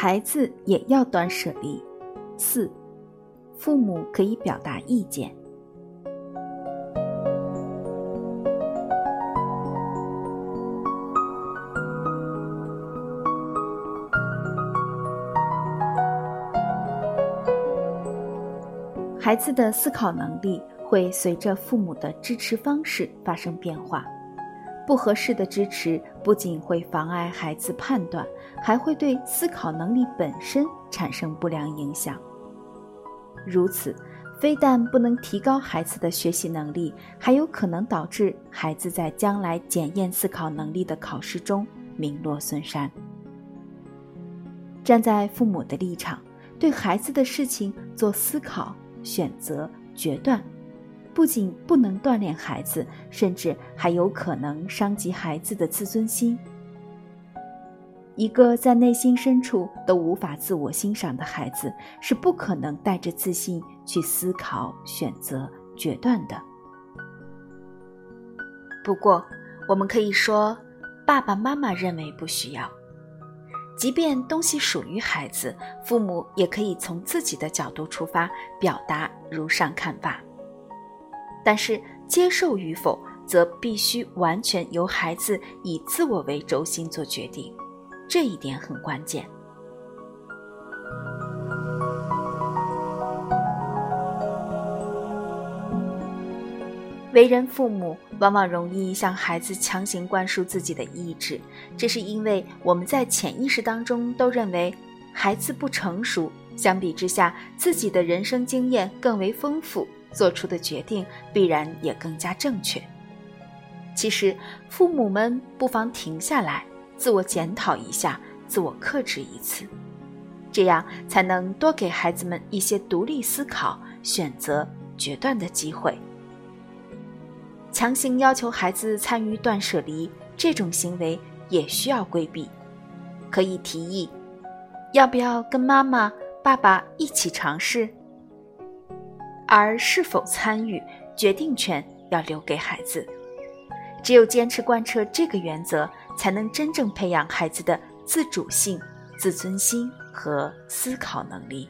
孩子也要断舍离。四，父母可以表达意见。孩子的思考能力会随着父母的支持方式发生变化。不合适的支持不仅会妨碍孩子判断，还会对思考能力本身产生不良影响。如此，非但不能提高孩子的学习能力，还有可能导致孩子在将来检验思考能力的考试中名落孙山。站在父母的立场，对孩子的事情做思考、选择、决断。不仅不能锻炼孩子，甚至还有可能伤及孩子的自尊心。一个在内心深处都无法自我欣赏的孩子，是不可能带着自信去思考、选择、决断的。不过，我们可以说，爸爸妈妈认为不需要。即便东西属于孩子，父母也可以从自己的角度出发，表达如上看法。但是接受与否，则必须完全由孩子以自我为轴心做决定，这一点很关键。为人父母，往往容易向孩子强行灌输自己的意志，这是因为我们在潜意识当中都认为孩子不成熟，相比之下，自己的人生经验更为丰富。做出的决定必然也更加正确。其实，父母们不妨停下来，自我检讨一下，自我克制一次，这样才能多给孩子们一些独立思考、选择、决断的机会。强行要求孩子参与断舍离这种行为也需要规避，可以提议：要不要跟妈妈、爸爸一起尝试？而是否参与，决定权要留给孩子。只有坚持贯彻这个原则，才能真正培养孩子的自主性、自尊心和思考能力。